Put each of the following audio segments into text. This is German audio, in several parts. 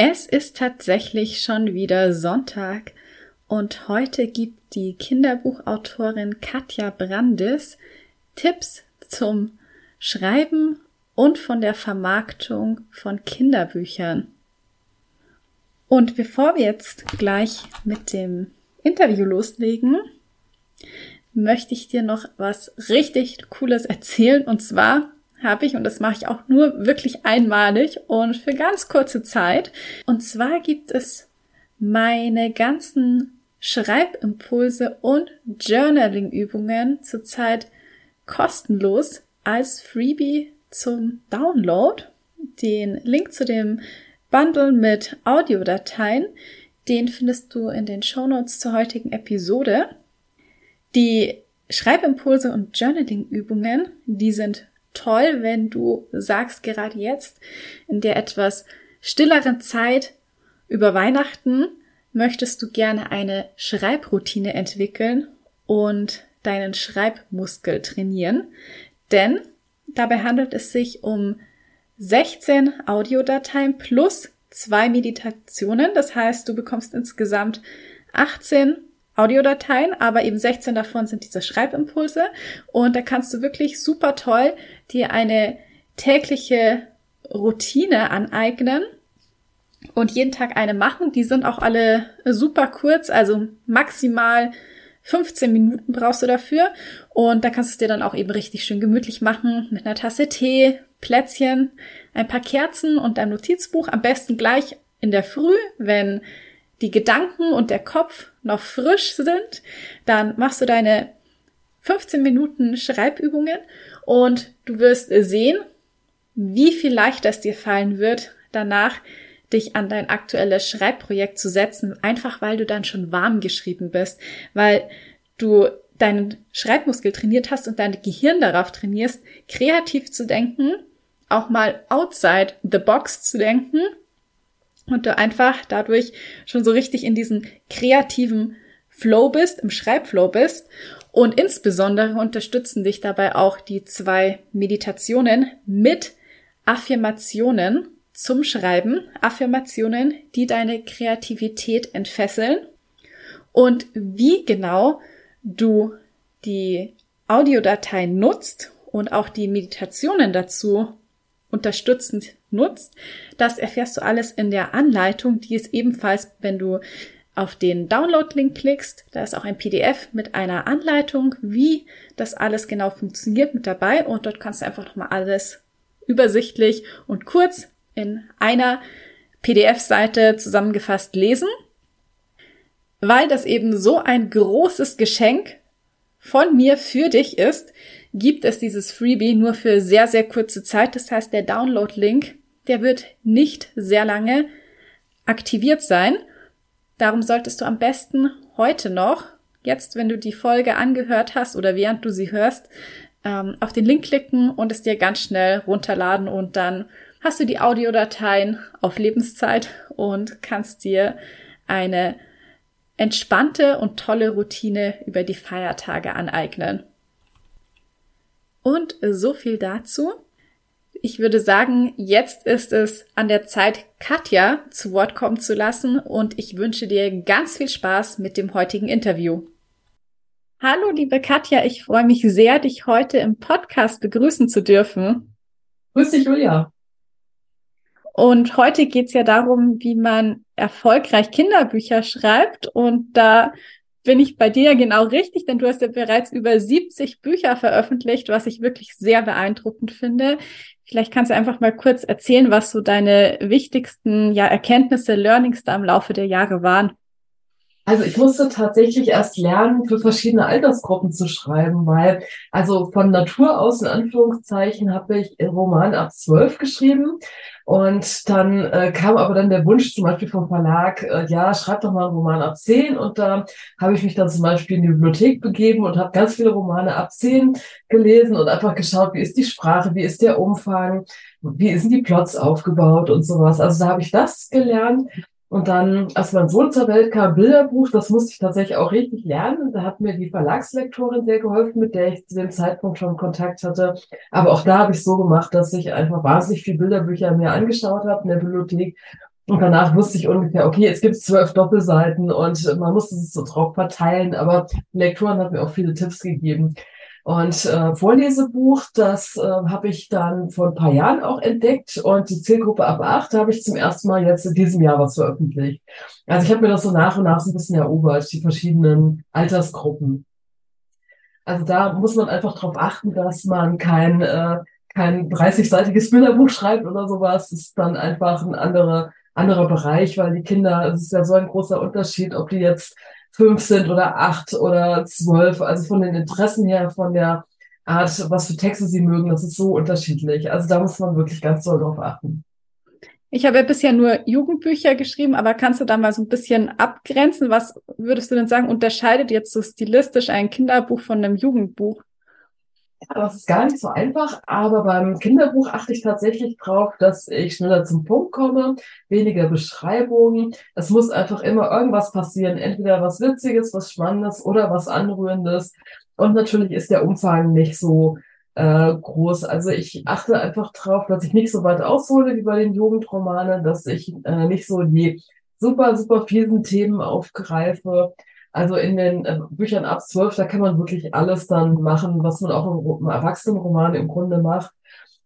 Es ist tatsächlich schon wieder Sonntag und heute gibt die Kinderbuchautorin Katja Brandis Tipps zum Schreiben und von der Vermarktung von Kinderbüchern. Und bevor wir jetzt gleich mit dem Interview loslegen, möchte ich dir noch was richtig Cooles erzählen. Und zwar habe ich, und das mache ich auch nur wirklich einmalig und für ganz kurze Zeit. Und zwar gibt es meine ganzen Schreibimpulse und Journaling-Übungen zurzeit kostenlos als Freebie zum Download. Den Link zu dem Bundle mit Audiodateien, den findest du in den Shownotes zur heutigen Episode. Die Schreibimpulse und Journaling-Übungen, die sind toll, wenn du sagst, gerade jetzt, in der etwas stilleren Zeit über Weihnachten, möchtest du gerne eine Schreibroutine entwickeln und deinen Schreibmuskel trainieren. Denn dabei handelt es sich um 16 Audiodateien plus zwei Meditationen. Das heißt, du bekommst insgesamt 18 Audiodateien, aber eben 16 davon sind diese Schreibimpulse. Und da kannst du wirklich super toll dir eine tägliche Routine aneignen und jeden Tag eine machen. Die sind auch alle super kurz, also maximal 15 Minuten brauchst du dafür. Und da kannst du es dir dann auch eben richtig schön gemütlich machen mit einer Tasse Tee, Plätzchen, ein paar Kerzen und dein Notizbuch. Am besten gleich in der Früh, wenn die Gedanken und der Kopf noch frisch sind, dann machst du deine 15 Minuten Schreibübungen und du wirst sehen, wie viel leichter es dir fallen wird, danach dich an dein aktuelles Schreibprojekt zu setzen, einfach weil du dann schon warm geschrieben bist, weil du deinen Schreibmuskel trainiert hast und dein Gehirn darauf trainierst, kreativ zu denken, auch mal outside the box zu denken und du einfach dadurch schon so richtig in diesem kreativen Flow bist, im Schreibflow bist. Und insbesondere unterstützen dich dabei auch die zwei Meditationen mit Affirmationen zum Schreiben. Affirmationen, die deine Kreativität entfesseln. Und wie genau du die Audiodatei nutzt und auch die Meditationen dazu unterstützend nutzt. Das erfährst du alles in der Anleitung, die ist ebenfalls, wenn du auf den Download-Link klickst. Da ist auch ein PDF mit einer Anleitung, wie das alles genau funktioniert mit dabei. Und dort kannst du einfach nochmal alles übersichtlich und kurz in einer PDF-Seite zusammengefasst lesen. Weil das eben so ein großes Geschenk von mir für dich ist, gibt es dieses Freebie nur für sehr, sehr kurze Zeit. Das heißt, der Download-Link, der wird nicht sehr lange aktiviert sein. Darum solltest du am besten heute noch, jetzt wenn du die Folge angehört hast oder während du sie hörst, ähm, auf den Link klicken und es dir ganz schnell runterladen und dann hast du die Audiodateien auf Lebenszeit und kannst dir eine entspannte und tolle Routine über die Feiertage aneignen. Und so viel dazu. Ich würde sagen, jetzt ist es an der Zeit, Katja zu Wort kommen zu lassen und ich wünsche dir ganz viel Spaß mit dem heutigen Interview. Hallo, liebe Katja, ich freue mich sehr, dich heute im Podcast begrüßen zu dürfen. Grüß dich, Julia. Und heute geht es ja darum, wie man erfolgreich Kinderbücher schreibt. Und da bin ich bei dir genau richtig, denn du hast ja bereits über 70 Bücher veröffentlicht, was ich wirklich sehr beeindruckend finde. Vielleicht kannst du einfach mal kurz erzählen, was so deine wichtigsten ja, Erkenntnisse, Learnings da im Laufe der Jahre waren. Also ich musste tatsächlich erst lernen, für verschiedene Altersgruppen zu schreiben, weil also von Natur aus in Anführungszeichen habe ich Roman ab zwölf geschrieben. Und dann äh, kam aber dann der Wunsch zum Beispiel vom Verlag, äh, ja, schreib doch mal einen Roman ab zehn. Und da habe ich mich dann zum Beispiel in die Bibliothek begeben und habe ganz viele Romane ab zehn gelesen und einfach geschaut, wie ist die Sprache, wie ist der Umfang, wie sind die Plots aufgebaut und sowas. Also da habe ich das gelernt und dann, als mein Sohn zur Welt kam, Bilderbuch, das musste ich tatsächlich auch richtig lernen. Da hat mir die Verlagslektorin sehr geholfen, mit der ich zu dem Zeitpunkt schon Kontakt hatte. Aber auch da habe ich so gemacht, dass ich einfach wahnsinnig viele Bilderbücher mir angeschaut habe in der Bibliothek. Und danach wusste ich ungefähr, okay, jetzt gibt es zwölf Doppelseiten und man musste es so drauf verteilen. Aber die Lektorin hat mir auch viele Tipps gegeben. Und äh, Vorlesebuch, das äh, habe ich dann vor ein paar Jahren auch entdeckt und die Zielgruppe ab acht habe ich zum ersten Mal jetzt in diesem Jahr was veröffentlicht. Also ich habe mir das so nach und nach so ein bisschen erobert, die verschiedenen Altersgruppen. Also da muss man einfach darauf achten, dass man kein, äh, kein 30-seitiges Bilderbuch schreibt oder sowas. Das ist dann einfach ein anderer, anderer Bereich, weil die Kinder, es ist ja so ein großer Unterschied, ob die jetzt fünf sind oder acht oder zwölf. Also von den Interessen her, von der Art, was für Texte sie mögen, das ist so unterschiedlich. Also da muss man wirklich ganz doll drauf achten. Ich habe ja bisher nur Jugendbücher geschrieben, aber kannst du da mal so ein bisschen abgrenzen? Was würdest du denn sagen, unterscheidet jetzt so stilistisch ein Kinderbuch von einem Jugendbuch? Ja, das ist gar nicht so einfach, aber beim Kinderbuch achte ich tatsächlich drauf, dass ich schneller zum Punkt komme, weniger Beschreibungen. Es muss einfach immer irgendwas passieren, entweder was Witziges, was Spannendes oder was Anrührendes. Und natürlich ist der Umfang nicht so äh, groß. Also ich achte einfach drauf, dass ich nicht so weit aushole wie bei den Jugendromanen, dass ich äh, nicht so die super, super vielen Themen aufgreife, also in den äh, Büchern ab zwölf, da kann man wirklich alles dann machen, was man auch im Erwachsenenroman im Grunde macht.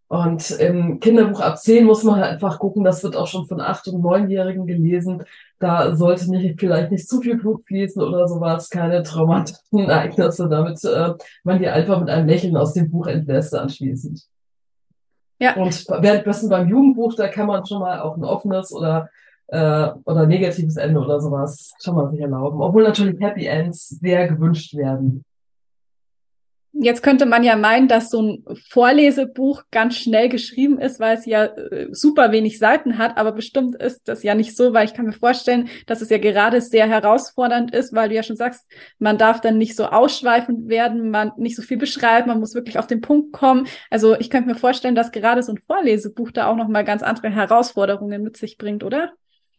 Und im Kinderbuch ab zehn muss man halt einfach gucken, das wird auch schon von acht- und neunjährigen gelesen. Da sollte nicht, vielleicht nicht zu viel Blut fließen oder sowas, keine traumatischen Ereignisse, damit äh, man die einfach mit einem Lächeln aus dem Buch entlässt anschließend. Ja. Und währenddessen beim Jugendbuch, da kann man schon mal auch ein offenes oder äh, oder negatives Ende oder sowas schon mal sich erlauben. Obwohl natürlich Happy Ends sehr gewünscht werden. Jetzt könnte man ja meinen, dass so ein Vorlesebuch ganz schnell geschrieben ist, weil es ja äh, super wenig Seiten hat, aber bestimmt ist das ja nicht so, weil ich kann mir vorstellen, dass es ja gerade sehr herausfordernd ist, weil du ja schon sagst, man darf dann nicht so ausschweifend werden, man nicht so viel beschreiben, man muss wirklich auf den Punkt kommen. Also ich könnte mir vorstellen, dass gerade so ein Vorlesebuch da auch nochmal ganz andere Herausforderungen mit sich bringt, oder?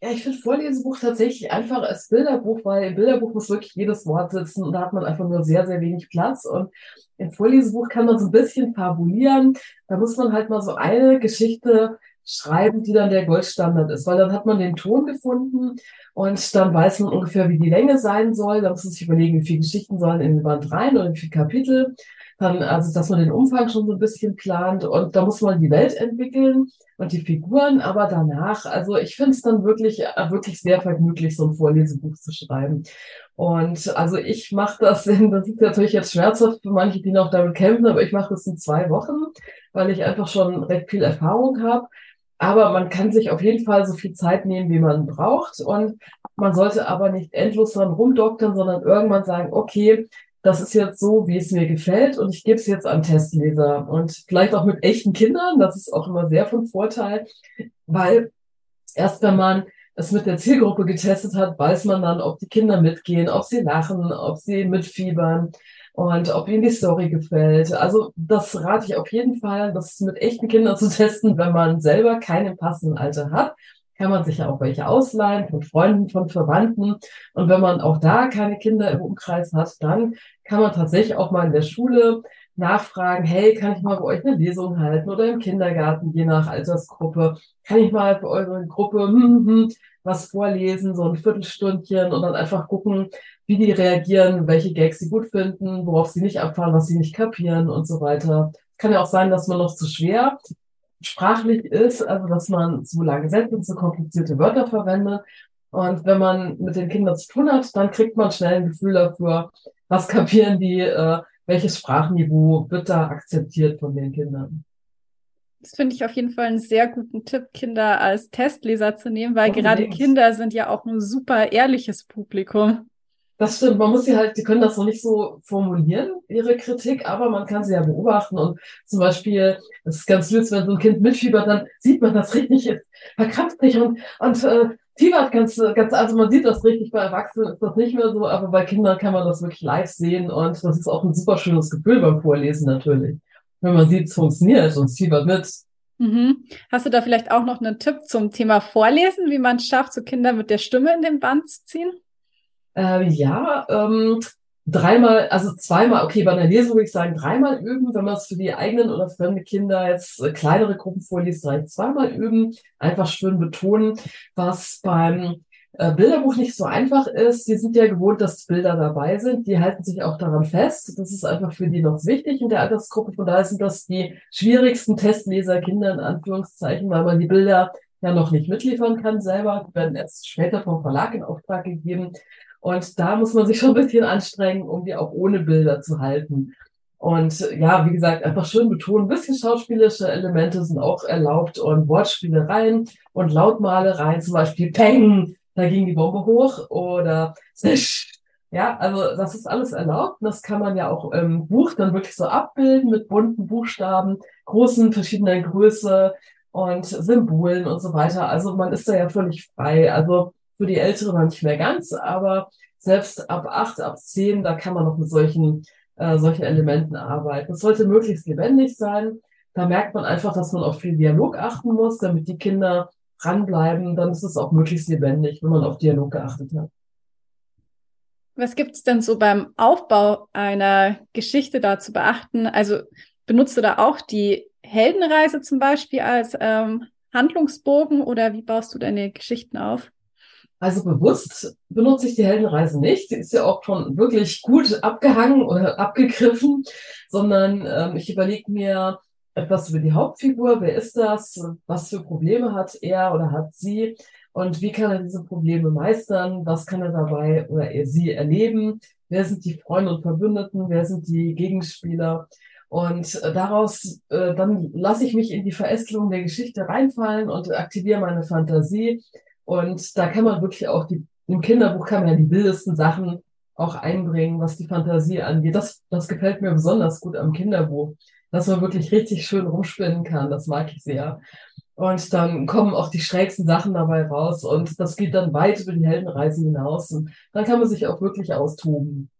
Ja, ich finde Vorlesebuch tatsächlich einfach als Bilderbuch, weil im Bilderbuch muss wirklich jedes Wort sitzen und da hat man einfach nur sehr, sehr wenig Platz. Und im Vorlesebuch kann man so ein bisschen fabulieren. Da muss man halt mal so eine Geschichte schreiben, die dann der Goldstandard ist, weil dann hat man den Ton gefunden und dann weiß man ungefähr, wie die Länge sein soll. Da muss man sich überlegen, wie viele Geschichten sollen in den Band rein oder wie viele Kapitel dann, also dass man den Umfang schon so ein bisschen plant und da muss man die Welt entwickeln und die Figuren, aber danach, also ich finde es dann wirklich, äh, wirklich sehr vergnüglich, so ein Vorlesebuch zu schreiben. Und also ich mache das in, das ist natürlich jetzt schmerzhaft für manche, die noch damit kämpfen, aber ich mache das in zwei Wochen, weil ich einfach schon recht viel Erfahrung habe. Aber man kann sich auf jeden Fall so viel Zeit nehmen, wie man braucht. Und man sollte aber nicht endlos dran rumdoktern, sondern irgendwann sagen, okay, das ist jetzt so, wie es mir gefällt und ich gebe es jetzt an Testleser und vielleicht auch mit echten Kindern, das ist auch immer sehr von Vorteil, weil erst wenn man es mit der Zielgruppe getestet hat, weiß man dann, ob die Kinder mitgehen, ob sie lachen, ob sie mitfiebern und ob ihnen die Story gefällt. Also das rate ich auf jeden Fall, das mit echten Kindern zu testen, wenn man selber keinen passenden Alter hat kann man sich ja auch welche ausleihen von Freunden, von Verwandten. Und wenn man auch da keine Kinder im Umkreis hat, dann kann man tatsächlich auch mal in der Schule nachfragen, hey, kann ich mal bei euch eine Lesung halten oder im Kindergarten, je nach Altersgruppe, kann ich mal für eure Gruppe hm, hm, was vorlesen, so ein Viertelstündchen und dann einfach gucken, wie die reagieren, welche Gags sie gut finden, worauf sie nicht abfahren, was sie nicht kapieren und so weiter. Kann ja auch sein, dass man noch zu schwer sprachlich ist, also dass man zu lange Sätze, zu komplizierte Wörter verwendet. Und wenn man mit den Kindern zu tun hat, dann kriegt man schnell ein Gefühl dafür, was kapieren die, äh, welches Sprachniveau wird da akzeptiert von den Kindern. Das finde ich auf jeden Fall einen sehr guten Tipp, Kinder als Testleser zu nehmen, weil oh, gerade. Kinder sind ja auch ein super ehrliches Publikum. Das stimmt, man muss sie halt, die können das noch nicht so formulieren, ihre Kritik, aber man kann sie ja beobachten und zum Beispiel, das ist ganz süß, wenn so ein Kind mitfiebert, dann sieht man das richtig, verkrampft sich und, und äh, fiebert ganz, ganz, also man sieht das richtig, bei Erwachsenen ist das nicht mehr so, aber bei Kindern kann man das wirklich live sehen und das ist auch ein super schönes Gefühl beim Vorlesen natürlich. Wenn man sieht, es funktioniert und es fiebert mit. Mhm. Hast du da vielleicht auch noch einen Tipp zum Thema Vorlesen, wie man es schafft, so Kinder mit der Stimme in den Band zu ziehen? Äh, ja, ähm, dreimal, also zweimal, okay, bei einer Lesung würde ich sagen, dreimal üben, wenn man es für die eigenen oder fremde Kinder jetzt äh, kleinere Gruppen vorliest, reicht zweimal üben, einfach schön betonen, was beim äh, Bilderbuch nicht so einfach ist. Die sind ja gewohnt, dass Bilder dabei sind. Die halten sich auch daran fest. Das ist einfach für die noch wichtig in der Altersgruppe. Von daher sind das die schwierigsten Testleserkinder in Anführungszeichen, weil man die Bilder ja noch nicht mitliefern kann selber. Die werden erst später vom Verlag in Auftrag gegeben. Und da muss man sich schon ein bisschen anstrengen, um die auch ohne Bilder zu halten. Und ja, wie gesagt, einfach schön betonen, ein bisschen schauspielerische Elemente sind auch erlaubt und Wortspielereien und Lautmalereien, zum Beispiel Peng, da ging die Bombe hoch oder Zisch. Ja, also das ist alles erlaubt. Das kann man ja auch im Buch dann wirklich so abbilden mit bunten Buchstaben, großen verschiedener Größe und Symbolen und so weiter. Also man ist da ja völlig frei. Also für die Älteren nicht mehr ganz, aber selbst ab acht, ab zehn, da kann man noch mit solchen, äh, solchen Elementen arbeiten. Es sollte möglichst lebendig sein. Da merkt man einfach, dass man auf viel Dialog achten muss, damit die Kinder dranbleiben. Dann ist es auch möglichst lebendig, wenn man auf Dialog geachtet hat. Was gibt es denn so beim Aufbau einer Geschichte da zu beachten? Also benutzt du da auch die Heldenreise zum Beispiel als ähm, Handlungsbogen oder wie baust du deine Geschichten auf? Also bewusst benutze ich die Heldenreise nicht. Die ist ja auch schon wirklich gut abgehangen oder abgegriffen, sondern ähm, ich überlege mir etwas über die Hauptfigur. Wer ist das? Was für Probleme hat er oder hat sie? Und wie kann er diese Probleme meistern? Was kann er dabei oder er sie erleben? Wer sind die Freunde und Verbündeten? Wer sind die Gegenspieler? Und äh, daraus, äh, dann lasse ich mich in die Verästelung der Geschichte reinfallen und aktiviere meine Fantasie und da kann man wirklich auch die, im Kinderbuch kann man ja die wildesten Sachen auch einbringen, was die Fantasie angeht. Das, das gefällt mir besonders gut am Kinderbuch, dass man wirklich richtig schön rumspinnen kann. Das mag ich sehr. Und dann kommen auch die schrägsten Sachen dabei raus und das geht dann weit über die Heldenreise hinaus und dann kann man sich auch wirklich austoben.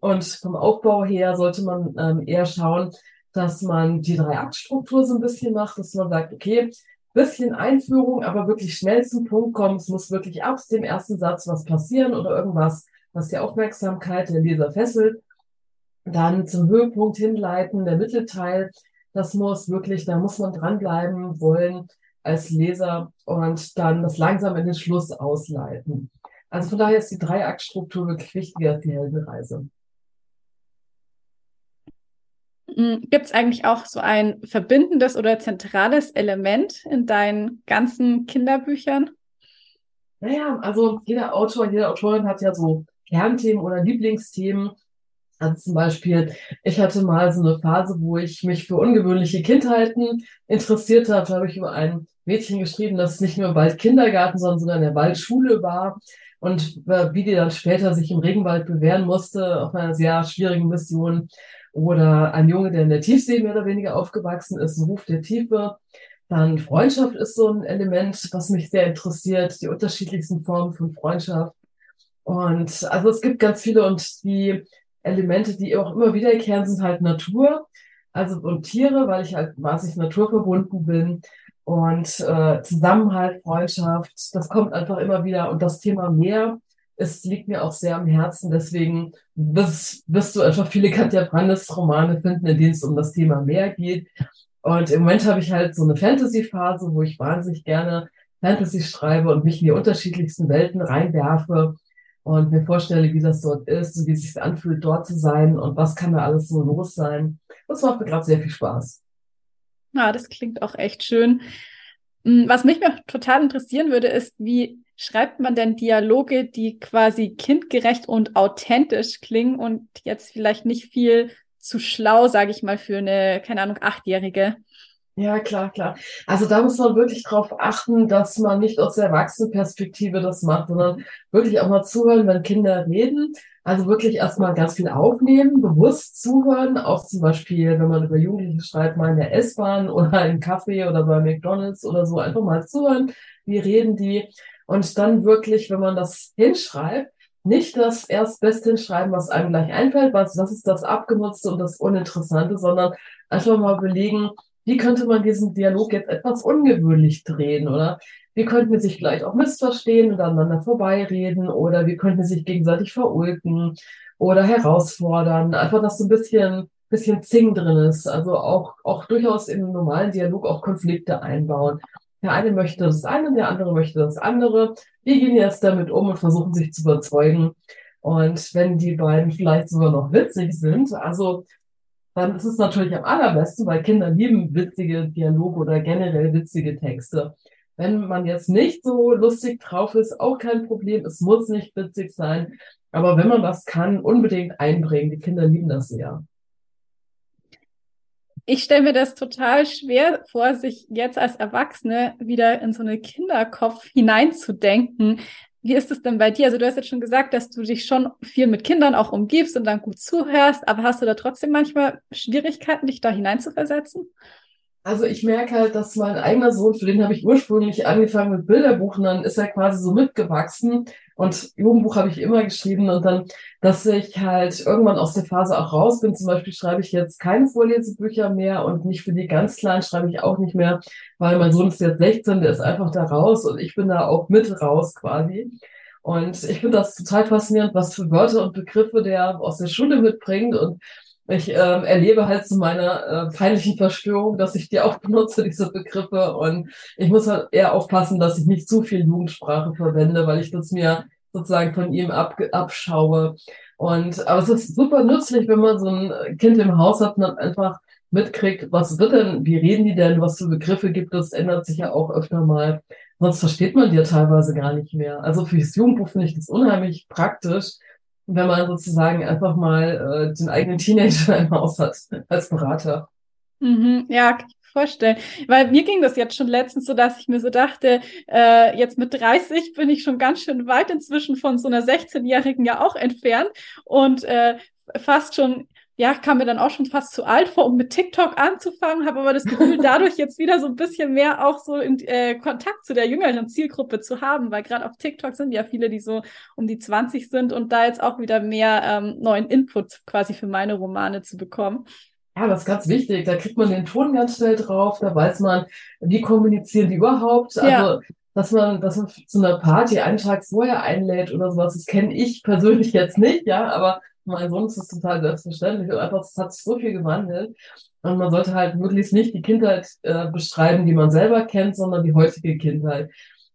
Und vom Aufbau her sollte man ähm, eher schauen, dass man die Drei-Akt-Struktur so ein bisschen macht, dass man sagt, okay, bisschen Einführung, aber wirklich schnell zum Punkt kommen. Es muss wirklich ab dem ersten Satz was passieren oder irgendwas, was die Aufmerksamkeit der Leser fesselt. Dann zum Höhepunkt hinleiten, der Mittelteil. Das muss wirklich, da muss man dranbleiben wollen als Leser und dann das langsam in den Schluss ausleiten. Also von daher ist die Dreiaktstruktur wirklich wichtiger als die Heldenreise. Hm, Gibt es eigentlich auch so ein verbindendes oder zentrales Element in deinen ganzen Kinderbüchern? Naja, also jeder Autor, jede Autorin hat ja so Kernthemen oder Lieblingsthemen. Also zum Beispiel, ich hatte mal so eine Phase, wo ich mich für ungewöhnliche Kindheiten interessiert habe. Da habe ich über ein Mädchen geschrieben, das nicht nur bald Kindergarten, sondern sogar in der Waldschule war. Und äh, wie die dann später sich im Regenwald bewähren musste, auf einer sehr schwierigen Mission. Oder ein Junge, der in der Tiefsee mehr oder weniger aufgewachsen ist, ein Ruf der Tiefe. Dann Freundschaft ist so ein Element, was mich sehr interessiert, die unterschiedlichsten Formen von Freundschaft. Und also es gibt ganz viele und die Elemente, die auch immer wiederkehren, sind halt Natur, also und Tiere, weil ich halt wahnsinnig naturverbunden bin. Und äh, Zusammenhalt, Freundschaft, das kommt einfach immer wieder. Und das Thema Meer es liegt mir auch sehr am Herzen. Deswegen wirst, wirst du einfach viele Katja Brandes Romane finden, in denen es um das Thema Meer geht. Und im Moment habe ich halt so eine Fantasy-Phase, wo ich wahnsinnig gerne Fantasy schreibe und mich in die unterschiedlichsten Welten reinwerfe und mir vorstelle, wie das dort ist und wie es sich anfühlt, dort zu sein und was kann da alles so los sein. Das macht mir gerade sehr viel Spaß. Ja, das klingt auch echt schön. Hm, was mich noch total interessieren würde, ist, wie schreibt man denn Dialoge, die quasi kindgerecht und authentisch klingen und jetzt vielleicht nicht viel zu schlau, sage ich mal, für eine, keine Ahnung, Achtjährige? Ja, klar, klar. Also da muss man wirklich drauf achten, dass man nicht aus der Erwachsenenperspektive das macht, sondern wirklich auch mal zuhören, wenn Kinder reden. Also wirklich erstmal ganz viel aufnehmen, bewusst zuhören, auch zum Beispiel, wenn man über Jugendliche schreibt, mal in der S-Bahn oder im Café oder bei McDonalds oder so, einfach mal zuhören, wie reden die. Und dann wirklich, wenn man das hinschreibt, nicht das erst Best hinschreiben, was einem gleich einfällt, was, das ist das Abgenutzte und das Uninteressante, sondern einfach mal überlegen, wie könnte man diesen Dialog jetzt etwas ungewöhnlich drehen, oder? Wie könnten wir sich vielleicht auch missverstehen und aneinander vorbeireden, oder wie könnten wir sich gegenseitig verulken oder herausfordern? Einfach, dass so ein bisschen, bisschen Zing drin ist. Also auch, auch durchaus im normalen Dialog auch Konflikte einbauen. Der eine möchte das eine, der andere möchte das andere. Wie gehen jetzt damit um und versuchen sich zu überzeugen? Und wenn die beiden vielleicht sogar noch witzig sind, also dann ist es natürlich am allerbesten, weil Kinder lieben witzige Dialoge oder generell witzige Texte. Wenn man jetzt nicht so lustig drauf ist, auch kein Problem. Es muss nicht witzig sein. Aber wenn man was kann, unbedingt einbringen. Die Kinder lieben das sehr. Ich stelle mir das total schwer vor, sich jetzt als Erwachsene wieder in so einen Kinderkopf hineinzudenken. Wie ist es denn bei dir? Also du hast jetzt schon gesagt, dass du dich schon viel mit Kindern auch umgibst und dann gut zuhörst, aber hast du da trotzdem manchmal Schwierigkeiten, dich da hineinzuversetzen? Also ich merke halt, dass mein eigener Sohn, für den habe ich ursprünglich angefangen mit Bilderbuch und dann ist er quasi so mitgewachsen und Jugendbuch habe ich immer geschrieben und dann, dass ich halt irgendwann aus der Phase auch raus bin. Zum Beispiel schreibe ich jetzt keine Vorlesebücher mehr und nicht für die ganz Kleinen schreibe ich auch nicht mehr, weil mein Sohn ist jetzt 16, der ist einfach da raus und ich bin da auch mit raus quasi. Und ich finde das total faszinierend, was für Wörter und Begriffe der aus der Schule mitbringt und ich ähm, erlebe halt zu meiner äh, peinlichen Verstörung, dass ich die auch benutze, diese Begriffe. Und ich muss halt eher aufpassen, dass ich nicht zu viel Jugendsprache verwende, weil ich das mir sozusagen von ihm ab, abschaue. Und aber es ist super nützlich, wenn man so ein Kind im Haus hat und dann einfach mitkriegt, was wird denn, wie reden die denn, was für Begriffe gibt es, ändert sich ja auch öfter mal. Sonst versteht man die ja teilweise gar nicht mehr. Also für das Jugendbuch finde ich das unheimlich praktisch, wenn man sozusagen einfach mal äh, den eigenen Teenager im Haus hat als Berater. Mhm, ja, kann ich mir vorstellen. Weil mir ging das jetzt schon letztens so, dass ich mir so dachte, äh, jetzt mit 30 bin ich schon ganz schön weit inzwischen von so einer 16-Jährigen ja auch entfernt und äh, fast schon ja, kam mir dann auch schon fast zu alt vor, um mit TikTok anzufangen, habe aber das Gefühl, dadurch jetzt wieder so ein bisschen mehr auch so in äh, Kontakt zu der jüngeren Zielgruppe zu haben, weil gerade auf TikTok sind ja viele, die so um die 20 sind und da jetzt auch wieder mehr ähm, neuen Input quasi für meine Romane zu bekommen. Ja, das ist ganz wichtig. Da kriegt man den Ton ganz schnell drauf, da weiß man, wie kommunizieren die überhaupt. Ja. Also dass man, dass man zu einer Party einen Tag vorher einlädt oder sowas, das kenne ich persönlich jetzt nicht, ja, aber mein Sohn ist das total selbstverständlich und einfach, es hat sich so viel gewandelt. Und man sollte halt möglichst nicht die Kindheit äh, beschreiben, die man selber kennt, sondern die heutige Kindheit.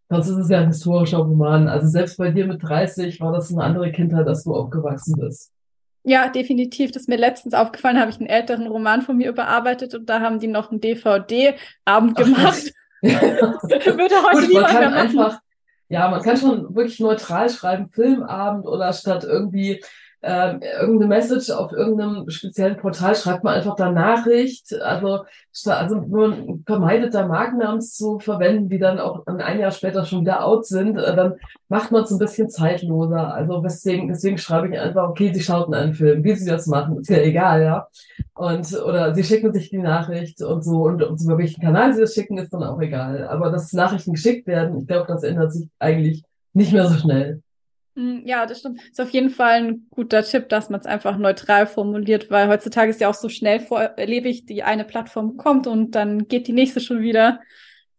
Sonst ist es ja ein historischer Roman. Also selbst bei dir mit 30 war das eine andere Kindheit, als du aufgewachsen bist. Ja, definitiv. Das ist mir letztens aufgefallen, habe ich einen älteren Roman von mir überarbeitet und da haben die noch einen DVD-Abend gemacht. Würde heute Gut, niemand mehr machen. Einfach, ja, man kann schon wirklich neutral schreiben, Filmabend oder statt irgendwie äh, irgendeine Message auf irgendeinem speziellen Portal, schreibt man einfach da Nachricht. Also, also man vermeidet da Markennamen zu verwenden, die dann auch ein Jahr später schon wieder out sind, äh, dann macht man es ein bisschen zeitloser. Also deswegen, deswegen schreibe ich einfach, okay, sie schauten einen Film, wie sie das machen, ist ja egal, ja. Und oder sie schicken sich die Nachricht und so und, und über welchen Kanal sie das schicken, ist dann auch egal. Aber dass Nachrichten geschickt werden, ich glaube, das ändert sich eigentlich nicht mehr so schnell. Hm, ja, das stimmt. Ist auf jeden Fall ein guter Tipp, dass man es einfach neutral formuliert, weil heutzutage ist ja auch so schnell vorlebig, die eine Plattform kommt und dann geht die nächste schon wieder.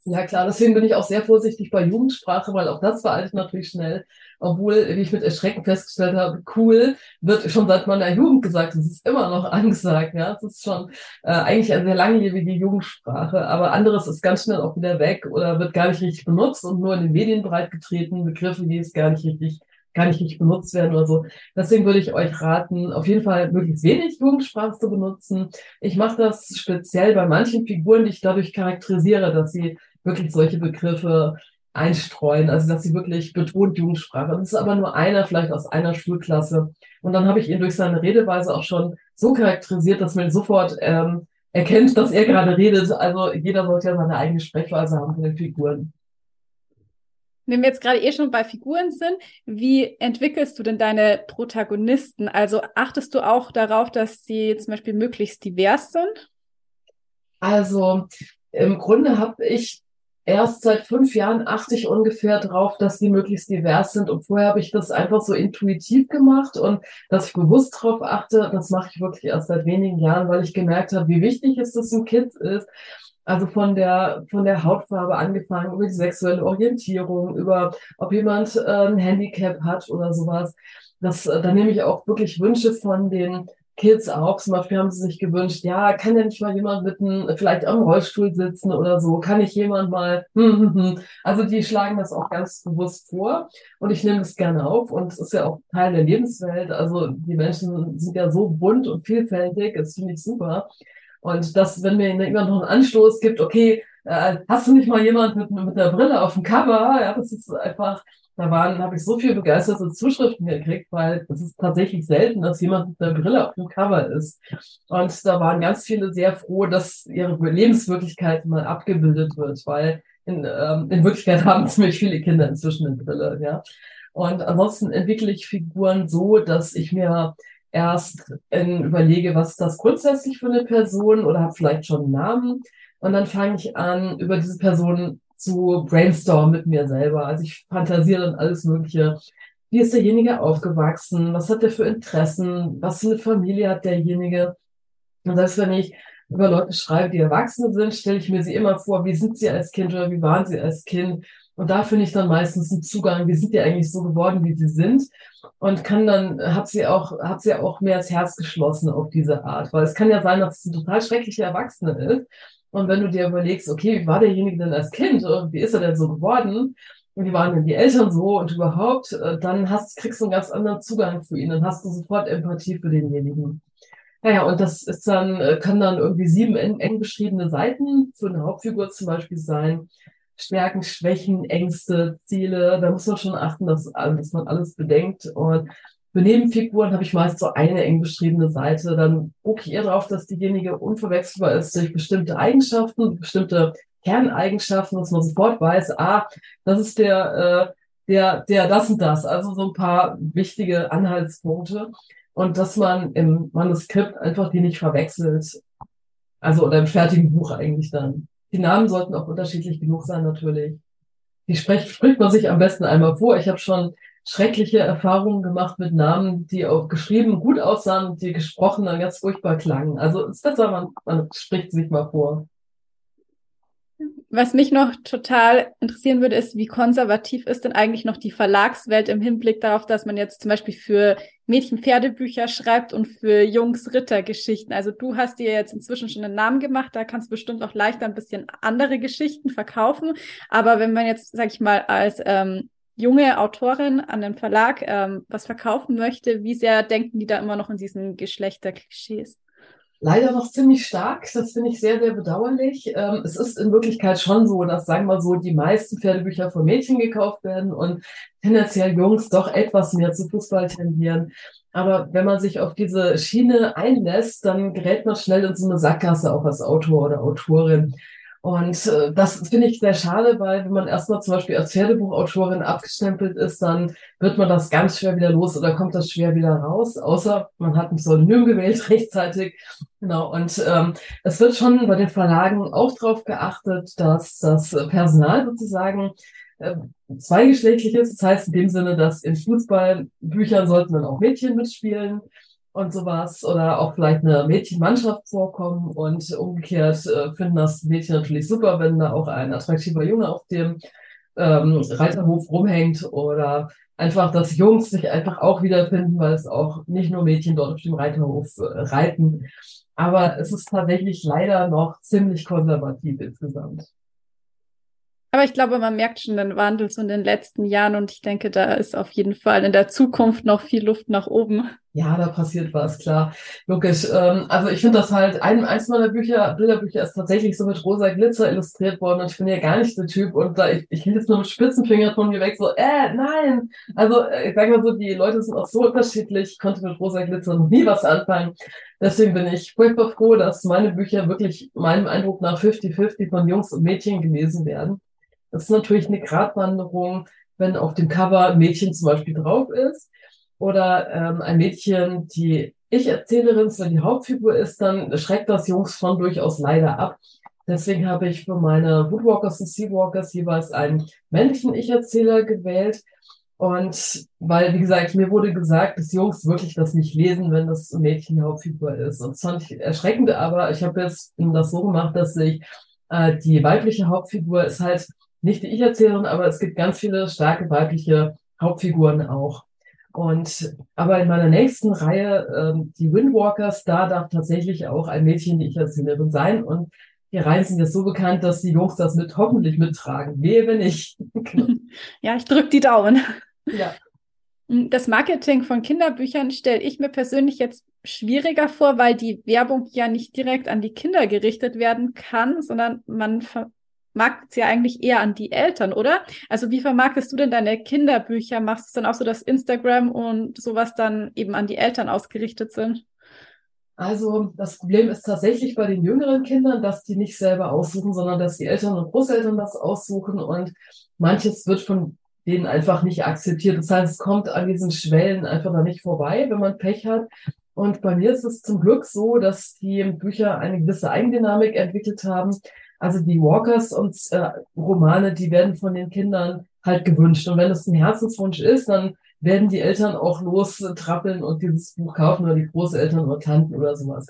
Ja, klar, deswegen bin ich auch sehr vorsichtig bei Jugendsprache, weil auch das veraltet natürlich schnell. Obwohl, wie ich mit Erschrecken festgestellt habe, cool, wird schon seit meiner Jugend gesagt. Es ist immer noch angesagt, ja. Es ist schon äh, eigentlich eine sehr langlebige Jugendsprache, aber anderes ist ganz schnell auch wieder weg oder wird gar nicht richtig benutzt und nur in den Medien breitgetreten, Begriffe, die es gar nicht richtig gar nicht richtig benutzt werden oder so. Deswegen würde ich euch raten, auf jeden Fall möglichst wenig Jugendsprache zu benutzen. Ich mache das speziell bei manchen Figuren, die ich dadurch charakterisiere, dass sie wirklich solche Begriffe einstreuen, also dass sie wirklich betont Jugendsprache. Das ist aber nur einer, vielleicht aus einer Schulklasse. Und dann habe ich ihn durch seine Redeweise auch schon so charakterisiert, dass man sofort ähm, erkennt, dass er gerade redet. Also jeder sollte ja seine eigene Sprechweise haben für den Figuren. Wenn wir jetzt gerade eh schon bei Figuren sind, wie entwickelst du denn deine Protagonisten? Also achtest du auch darauf, dass sie zum Beispiel möglichst divers sind? Also im Grunde habe ich erst seit fünf Jahren achte ich ungefähr drauf, dass die möglichst divers sind. Und vorher habe ich das einfach so intuitiv gemacht und dass ich bewusst drauf achte, das mache ich wirklich erst seit wenigen Jahren, weil ich gemerkt habe, wie wichtig es das ein Kind ist. Also von der, von der Hautfarbe angefangen, über die sexuelle Orientierung, über ob jemand äh, ein Handicap hat oder sowas. Das, äh, da nehme ich auch wirklich Wünsche von den Kids auch. Zum Beispiel haben sie sich gewünscht, ja, kann ja nicht mal jemand mit einem, vielleicht am Rollstuhl sitzen oder so? Kann ich jemand mal, hm, hm, hm. also die schlagen das auch ganz bewusst vor und ich nehme das gerne auf und es ist ja auch Teil der Lebenswelt. Also die Menschen sind ja so bunt und vielfältig, das finde ich super. Und das, wenn mir jemand noch einen Anstoß gibt, okay, äh, hast du nicht mal jemand mit, mit der Brille auf dem Cover? Ja, das ist einfach, da waren, habe ich so viel begeisterte Zuschriften gekriegt, weil es ist tatsächlich selten, dass jemand mit der Brille auf dem Cover ist. Und da waren ganz viele sehr froh, dass ihre Lebenswirklichkeit mal abgebildet wird, weil in, ähm, in Wirklichkeit haben ziemlich viele Kinder inzwischen eine Brille, ja. Und ansonsten entwickle ich Figuren so, dass ich mir erst in, überlege, was ist das grundsätzlich für eine Person oder habe vielleicht schon einen Namen. Und dann fange ich an, über diese Person zu brainstormen mit mir selber. Also ich fantasiere dann alles Mögliche. Wie ist derjenige aufgewachsen? Was hat er für Interessen? Was für eine Familie hat derjenige? Und selbst wenn ich über Leute schreibe, die erwachsen sind, stelle ich mir sie immer vor, wie sind sie als Kind oder wie waren sie als Kind? Und da finde ich dann meistens einen Zugang, wie sind die eigentlich so geworden, wie sie sind? Und kann dann, hat sie auch, hat sie auch mehr ins Herz geschlossen auf diese Art. Weil es kann ja sein, dass es ein total schrecklicher Erwachsene ist. Und wenn du dir überlegst, okay, wie war derjenige denn als Kind? Und wie ist er denn so geworden? Und wie waren denn die Eltern so und überhaupt? Äh, dann hast, kriegst du einen ganz anderen Zugang zu ihnen. Dann hast du sofort Empathie für denjenigen. Naja, und das ist dann, äh, kann dann irgendwie sieben eng, eng beschriebene Seiten für eine Hauptfigur zum Beispiel sein. Stärken, Schwächen, Ängste, Ziele. Da muss man schon achten, dass, dass man alles bedenkt. Und für Nebenfiguren habe ich meist so eine eng beschriebene Seite. Dann gucke ich eher darauf, dass diejenige unverwechselbar ist durch bestimmte Eigenschaften, bestimmte Kerneigenschaften, dass man sofort weiß, ah, das ist der, äh, der, der das und das. Also so ein paar wichtige Anhaltspunkte. Und dass man im Manuskript einfach die nicht verwechselt. Also oder im fertigen Buch eigentlich dann. Die Namen sollten auch unterschiedlich genug sein, natürlich. Die spricht, spricht man sich am besten einmal vor. Ich habe schon schreckliche Erfahrungen gemacht mit Namen, die auch geschrieben gut aussahen und die gesprochen dann ganz furchtbar klangen. Also es ist besser, man, man spricht sich mal vor. Was mich noch total interessieren würde, ist, wie konservativ ist denn eigentlich noch die Verlagswelt im Hinblick darauf, dass man jetzt zum Beispiel für Mädchen Pferdebücher schreibt und für Jungs Rittergeschichten. Also du hast dir jetzt inzwischen schon einen Namen gemacht, da kannst du bestimmt auch leichter ein bisschen andere Geschichten verkaufen. Aber wenn man jetzt, sag ich mal, als ähm, junge Autorin an den Verlag ähm, was verkaufen möchte, wie sehr denken die da immer noch in diesen Geschlechterklischees? Leider noch ziemlich stark. Das finde ich sehr, sehr bedauerlich. Ähm, es ist in Wirklichkeit schon so, dass, sagen wir so, die meisten Pferdebücher von Mädchen gekauft werden und tendenziell Jungs doch etwas mehr zu Fußball tendieren. Aber wenn man sich auf diese Schiene einlässt, dann gerät man schnell in so eine Sackgasse auch als Autor oder Autorin. Und äh, das finde ich sehr schade, weil wenn man erstmal zum Beispiel als Pferdebuchautorin abgestempelt ist, dann wird man das ganz schwer wieder los oder kommt das schwer wieder raus, außer man hat ein Pseudonym gewählt rechtzeitig. Genau. Und ähm, es wird schon bei den Verlagen auch darauf geachtet, dass das Personal sozusagen äh, zweigeschlechtlich ist. Das heißt in dem Sinne, dass in Fußballbüchern sollten dann auch Mädchen mitspielen und sowas oder auch vielleicht eine Mädchenmannschaft vorkommen und umgekehrt äh, finden das Mädchen natürlich super, wenn da auch ein attraktiver Junge auf dem ähm, Reiterhof rumhängt oder einfach, dass Jungs sich einfach auch wiederfinden, weil es auch nicht nur Mädchen dort auf dem Reiterhof äh, reiten. Aber es ist tatsächlich leider noch ziemlich konservativ insgesamt. Aber ich glaube, man merkt schon den Wandel so in den letzten Jahren und ich denke, da ist auf jeden Fall in der Zukunft noch viel Luft nach oben. Ja, da passiert was, klar. Logisch. Ähm, also ich finde das halt, ein, eins meiner Bücher, Bilderbücher ist tatsächlich so mit rosa Glitzer illustriert worden und ich bin ja gar nicht der Typ und da ich, ich hielt jetzt nur mit Spitzenfinger von mir weg, so, äh, nein. Also äh, ich sag mal so, die Leute sind auch so unterschiedlich, ich konnte mit rosa Glitzer noch nie was anfangen. deswegen bin ich furchtbar froh, dass meine Bücher wirklich meinem Eindruck nach 50-50 von Jungs und Mädchen gelesen werden. Das ist natürlich eine Gratwanderung, wenn auf dem Cover ein Mädchen zum Beispiel drauf ist oder ähm, ein Mädchen, die Ich-Erzählerin, so die Hauptfigur ist, dann schreckt das Jungs schon durchaus leider ab. Deswegen habe ich für meine Woodwalkers und Seawalkers jeweils einen männlichen Ich-Erzähler gewählt. Und weil, wie gesagt, mir wurde gesagt, dass Jungs wirklich das nicht lesen, wenn das Mädchen Hauptfigur ist. Und das fand ich erschreckend, aber ich habe jetzt das so gemacht, dass ich äh, die weibliche Hauptfigur ist halt nicht die Ich-Erzählerin, aber es gibt ganz viele starke weibliche Hauptfiguren auch. Und aber in meiner nächsten Reihe, ähm, die Windwalkers, da darf tatsächlich auch ein Mädchen die Ich-Erzählerin sein. Und die Reihen sind jetzt so bekannt, dass die Jungs das mit hoffentlich mittragen. Wehe, wenn nicht. ja, ich drücke die Daumen. Ja. Das Marketing von Kinderbüchern stelle ich mir persönlich jetzt schwieriger vor, weil die Werbung ja nicht direkt an die Kinder gerichtet werden kann, sondern man vermarktet sie ja eigentlich eher an die Eltern, oder? Also wie vermarktest du denn deine Kinderbücher? Machst du es dann auch so, dass Instagram und sowas dann eben an die Eltern ausgerichtet sind? Also das Problem ist tatsächlich bei den jüngeren Kindern, dass die nicht selber aussuchen, sondern dass die Eltern und Großeltern das aussuchen und manches wird von denen einfach nicht akzeptiert. Das heißt, es kommt an diesen Schwellen einfach da nicht vorbei, wenn man Pech hat. Und bei mir ist es zum Glück so, dass die Bücher eine gewisse Eigendynamik entwickelt haben. Also die Walkers und äh, Romane, die werden von den Kindern halt gewünscht. Und wenn es ein Herzenswunsch ist, dann werden die Eltern auch lostrappeln und dieses Buch kaufen oder die Großeltern oder Tanten oder sowas.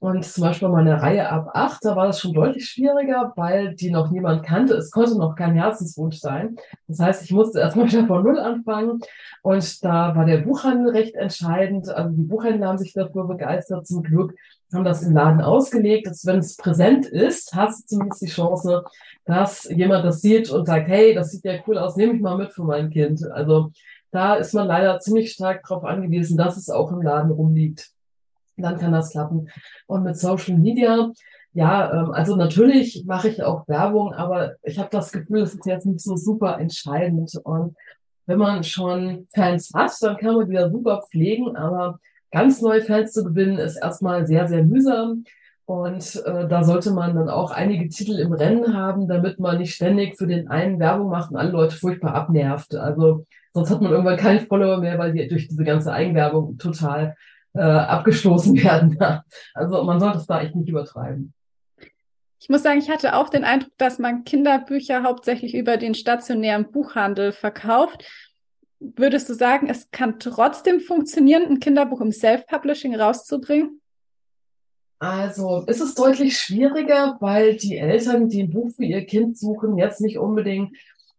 Und zum Beispiel meine Reihe ab acht, da war das schon deutlich schwieriger, weil die noch niemand kannte. Es konnte noch kein Herzenswunsch sein. Das heißt, ich musste erstmal wieder von Null anfangen. Und da war der Buchhandel recht entscheidend. Also die Buchhändler haben sich dafür begeistert, zum Glück, haben das im Laden ausgelegt. Dass, wenn es präsent ist, hast du zumindest die Chance, dass jemand das sieht und sagt, hey, das sieht ja cool aus, nehme ich mal mit für mein Kind. Also da ist man leider ziemlich stark darauf angewiesen, dass es auch im Laden rumliegt. Dann kann das klappen. Und mit Social Media, ja, ähm, also natürlich mache ich auch Werbung, aber ich habe das Gefühl, es ist jetzt nicht so super entscheidend. Und wenn man schon Fans hat, dann kann man die ja super pflegen, aber ganz neue Fans zu gewinnen, ist erstmal sehr, sehr mühsam. Und äh, da sollte man dann auch einige Titel im Rennen haben, damit man nicht ständig für den einen Werbung macht und alle Leute furchtbar abnervt. Also sonst hat man irgendwann keine Follower mehr, weil die durch diese ganze Eigenwerbung total äh, abgestoßen werden. Also man sollte es da echt nicht übertreiben. Ich muss sagen, ich hatte auch den Eindruck, dass man Kinderbücher hauptsächlich über den stationären Buchhandel verkauft. Würdest du sagen, es kann trotzdem funktionieren, ein Kinderbuch im Self-Publishing rauszubringen? Also ist es deutlich schwieriger, weil die Eltern, die ein Buch für ihr Kind suchen, jetzt nicht unbedingt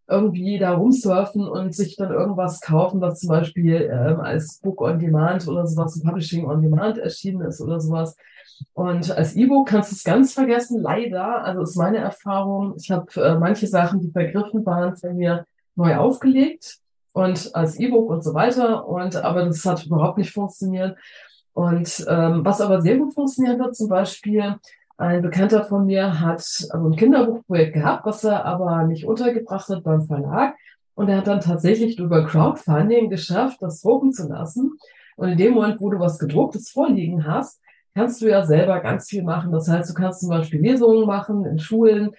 irgendwie da rumsurfen und sich dann irgendwas kaufen, was zum Beispiel ähm, als Book on Demand oder sowas, Publishing on Demand erschienen ist oder sowas. Und als E-Book kannst du es ganz vergessen, leider. Also ist meine Erfahrung. Ich habe äh, manche Sachen, die vergriffen waren, von mir neu aufgelegt und als E-Book und so weiter. Und aber das hat überhaupt nicht funktioniert. Und ähm, was aber sehr gut funktioniert hat, zum Beispiel, ein Bekannter von mir hat also ein Kinderbuchprojekt gehabt, was er aber nicht untergebracht hat beim Verlag. Und er hat dann tatsächlich über Crowdfunding geschafft, das drucken zu lassen. Und in dem Moment, wo du was gedrucktes vorliegen hast, kannst du ja selber ganz viel machen. Das heißt, du kannst zum Beispiel Lesungen machen in Schulen,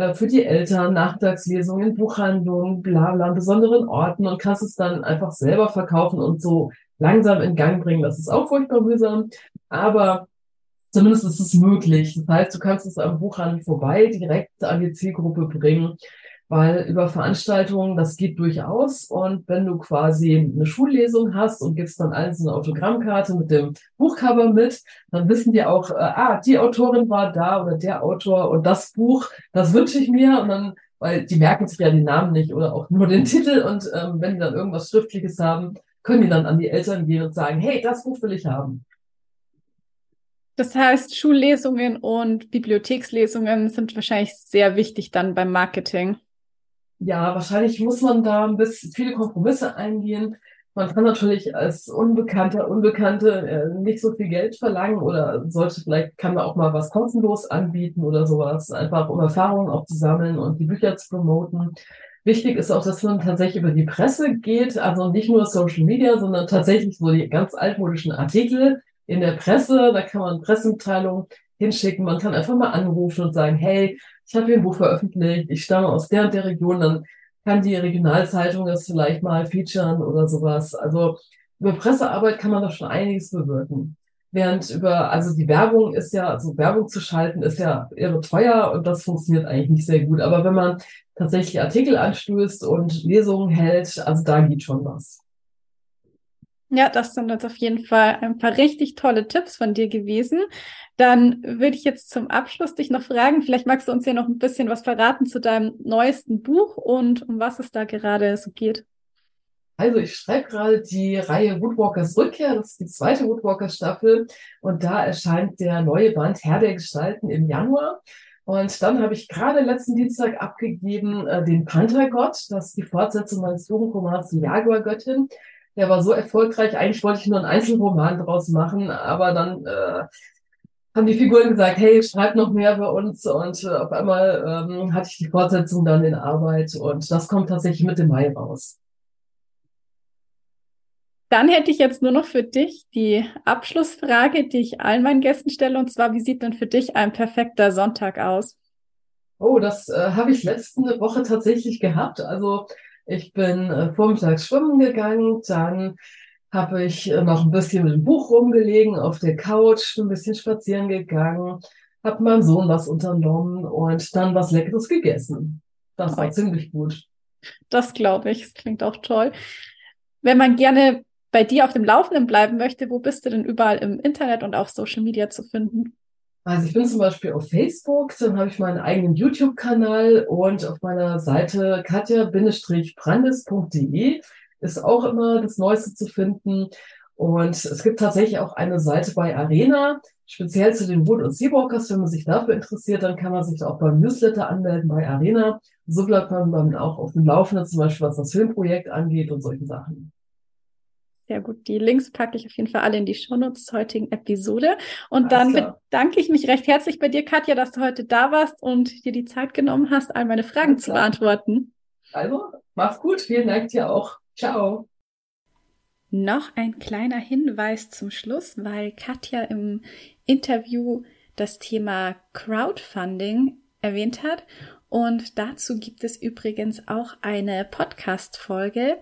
äh, für die Eltern, Nachmittagslesungen Buchhandlungen, bla bla, an besonderen Orten und kannst es dann einfach selber verkaufen und so langsam in Gang bringen. Das ist auch furchtbar mühsam, aber zumindest ist es möglich. Das heißt, du kannst es am Buchhandel vorbei direkt an die Zielgruppe bringen, weil über Veranstaltungen, das geht durchaus. Und wenn du quasi eine Schullesung hast und gibst dann allen so eine Autogrammkarte mit dem Buchcover mit, dann wissen die auch, äh, ah, die Autorin war da oder der Autor und das Buch, das wünsche ich mir. Und dann weil die merken sich ja den Namen nicht oder auch nur den Titel und ähm, wenn die dann irgendwas Schriftliches haben, können die dann an die Eltern gehen und sagen, hey, das Buch will ich haben. Das heißt, Schullesungen und Bibliothekslesungen sind wahrscheinlich sehr wichtig dann beim Marketing. Ja, wahrscheinlich muss man da ein bisschen viele Kompromisse eingehen. Man kann natürlich als Unbekannter, Unbekannte äh, nicht so viel Geld verlangen oder sollte vielleicht, kann man auch mal was kostenlos anbieten oder sowas, einfach um Erfahrungen auch zu sammeln und die Bücher zu promoten. Wichtig ist auch, dass man tatsächlich über die Presse geht, also nicht nur Social Media, sondern tatsächlich so die ganz altmodischen Artikel in der Presse, da kann man Pressemitteilungen hinschicken, man kann einfach mal anrufen und sagen, hey, ich habe hier ein Buch veröffentlicht, ich stamme aus der und der Region, dann kann die Regionalzeitung das vielleicht mal featuren oder sowas. Also über Pressearbeit kann man da schon einiges bewirken. Während über, also die Werbung ist ja, also Werbung zu schalten ist ja irre teuer und das funktioniert eigentlich nicht sehr gut. Aber wenn man tatsächlich Artikel anstößt und Lesungen hält, also da geht schon was. Ja, das sind jetzt auf jeden Fall ein paar richtig tolle Tipps von dir gewesen. Dann würde ich jetzt zum Abschluss dich noch fragen, vielleicht magst du uns ja noch ein bisschen was verraten zu deinem neuesten Buch und um was es da gerade so geht. Also ich schreibe gerade die Reihe Woodwalkers Rückkehr, das ist die zweite Woodwalkers Staffel und da erscheint der neue Band Herr der Gestalten im Januar. Und dann habe ich gerade letzten Dienstag abgegeben äh, den Panthergott, das ist die Fortsetzung meines Jugendromans Die Jaguar-Göttin. Der war so erfolgreich, eigentlich wollte ich nur einen Einzelroman draus machen, aber dann äh, haben die Figuren gesagt, hey, schreib noch mehr bei uns und äh, auf einmal ähm, hatte ich die Fortsetzung dann in Arbeit und das kommt tatsächlich Mitte Mai raus. Dann hätte ich jetzt nur noch für dich die Abschlussfrage, die ich allen meinen Gästen stelle, und zwar, wie sieht denn für dich ein perfekter Sonntag aus? Oh, das äh, habe ich letzte Woche tatsächlich gehabt. Also ich bin äh, vormittags schwimmen gegangen, dann habe ich äh, noch ein bisschen mit dem Buch rumgelegen auf der Couch, ein bisschen spazieren gegangen, habe meinem Sohn was unternommen und dann was Leckeres gegessen. Das war ziemlich gut. Das glaube ich. Das klingt auch toll. Wenn man gerne bei dir auf dem Laufenden bleiben möchte, wo bist du denn überall im Internet und auf Social Media zu finden? Also ich bin zum Beispiel auf Facebook, dann habe ich meinen eigenen YouTube-Kanal und auf meiner Seite katja-brandes.de ist auch immer das Neueste zu finden. Und es gibt tatsächlich auch eine Seite bei Arena, speziell zu den Wood- und Seawalkers. Wenn man sich dafür interessiert, dann kann man sich auch beim Newsletter anmelden bei Arena. So bleibt man dann auch auf dem Laufenden, zum Beispiel was das Filmprojekt angeht und solche Sachen. Sehr gut. Die Links packe ich auf jeden Fall alle in die Shownotes zur heutigen Episode. Und Alles dann bedanke ich mich recht herzlich bei dir, Katja, dass du heute da warst und dir die Zeit genommen hast, all meine Fragen zu beantworten. Also, mach's gut. Vielen Dank dir auch. Ciao. Noch ein kleiner Hinweis zum Schluss, weil Katja im Interview das Thema Crowdfunding erwähnt hat. Und dazu gibt es übrigens auch eine Podcast-Folge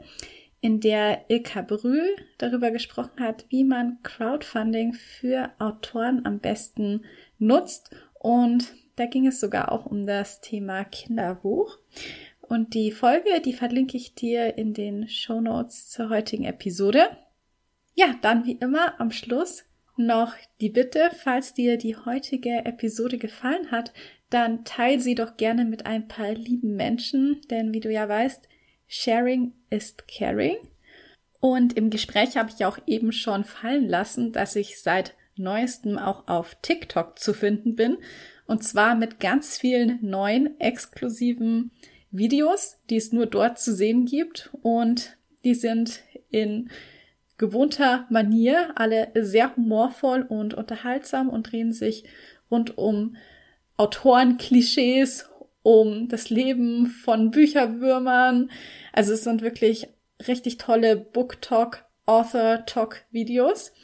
in der Ilka Brühl darüber gesprochen hat, wie man Crowdfunding für Autoren am besten nutzt. Und da ging es sogar auch um das Thema Kinderbuch. Und die Folge, die verlinke ich dir in den Show Notes zur heutigen Episode. Ja, dann wie immer am Schluss noch die Bitte, falls dir die heutige Episode gefallen hat, dann teil sie doch gerne mit ein paar lieben Menschen, denn wie du ja weißt, Sharing ist Caring. Und im Gespräch habe ich auch eben schon fallen lassen, dass ich seit neuestem auch auf TikTok zu finden bin. Und zwar mit ganz vielen neuen exklusiven Videos, die es nur dort zu sehen gibt. Und die sind in gewohnter Manier alle sehr humorvoll und unterhaltsam und drehen sich rund um Autorenklischees um das Leben von Bücherwürmern. Also es sind wirklich richtig tolle Book Talk, Author Talk Videos.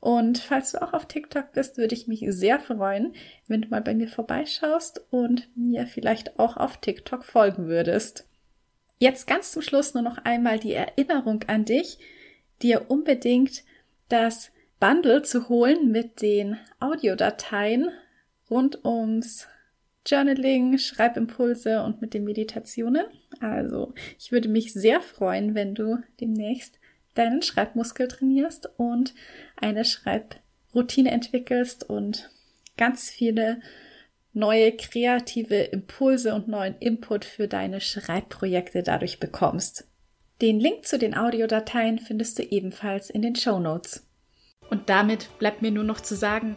Und falls du auch auf TikTok bist, würde ich mich sehr freuen, wenn du mal bei mir vorbeischaust und mir vielleicht auch auf TikTok folgen würdest. Jetzt ganz zum Schluss nur noch einmal die Erinnerung an dich, dir unbedingt das Bundle zu holen mit den Audiodateien rund ums Journaling, Schreibimpulse und mit den Meditationen. Also, ich würde mich sehr freuen, wenn du demnächst deinen Schreibmuskel trainierst und eine Schreibroutine entwickelst und ganz viele neue kreative Impulse und neuen Input für deine Schreibprojekte dadurch bekommst. Den Link zu den Audiodateien findest du ebenfalls in den Show Notes. Und damit bleibt mir nur noch zu sagen,